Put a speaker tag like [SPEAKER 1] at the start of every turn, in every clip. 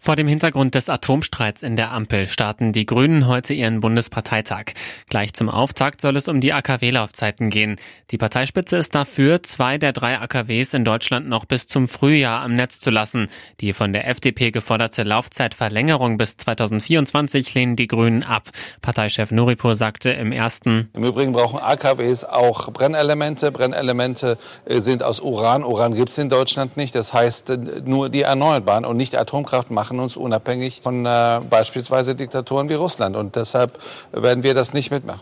[SPEAKER 1] Vor dem Hintergrund des Atomstreits in der Ampel starten die Grünen heute ihren Bundesparteitag. Gleich zum Auftakt soll es um die AKW-Laufzeiten gehen. Die Parteispitze ist dafür, zwei der drei AKWs in Deutschland noch bis zum Frühjahr am Netz zu lassen. Die von der FDP geforderte Laufzeitverlängerung bis 2024 lehnen die Grünen ab. Parteichef Nuripur sagte im ersten
[SPEAKER 2] Im Übrigen brauchen AKWs auch Brennelemente. Brennelemente äh, sind aus Uran. Uran gibt es in Deutschland nicht. Das heißt, äh, nur die Erneuerbaren und nicht Atomkraft machen machen uns unabhängig von äh, beispielsweise Diktaturen wie Russland. Und deshalb werden wir das nicht mitmachen.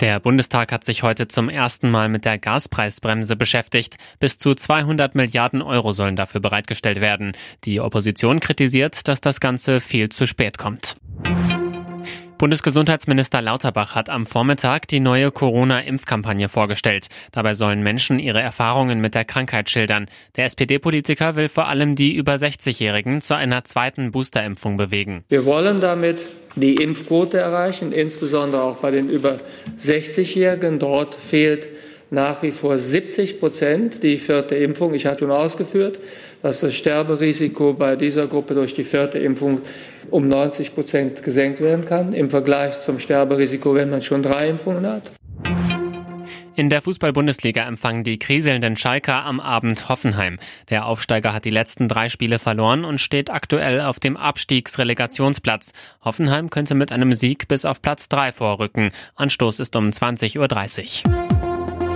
[SPEAKER 1] Der Bundestag hat sich heute zum ersten Mal mit der Gaspreisbremse beschäftigt. Bis zu 200 Milliarden Euro sollen dafür bereitgestellt werden. Die Opposition kritisiert, dass das Ganze viel zu spät kommt. Bundesgesundheitsminister Lauterbach hat am Vormittag die neue Corona-Impfkampagne vorgestellt. Dabei sollen Menschen ihre Erfahrungen mit der Krankheit schildern. Der SPD-Politiker will vor allem die über 60-Jährigen zu einer zweiten Boosterimpfung bewegen.
[SPEAKER 3] Wir wollen damit die Impfquote erreichen, insbesondere auch bei den über 60-Jährigen. Dort fehlt nach wie vor 70 Prozent die vierte Impfung. Ich hatte schon ausgeführt, dass das Sterberisiko bei dieser Gruppe durch die vierte Impfung um 90 Prozent gesenkt werden kann im Vergleich zum Sterberisiko, wenn man schon drei Impfungen hat.
[SPEAKER 1] In der Fußball-Bundesliga empfangen die kriselnden Schalker am Abend Hoffenheim. Der Aufsteiger hat die letzten drei Spiele verloren und steht aktuell auf dem Abstiegsrelegationsplatz. Hoffenheim könnte mit einem Sieg bis auf Platz drei vorrücken. Anstoß ist um 20.30 Uhr.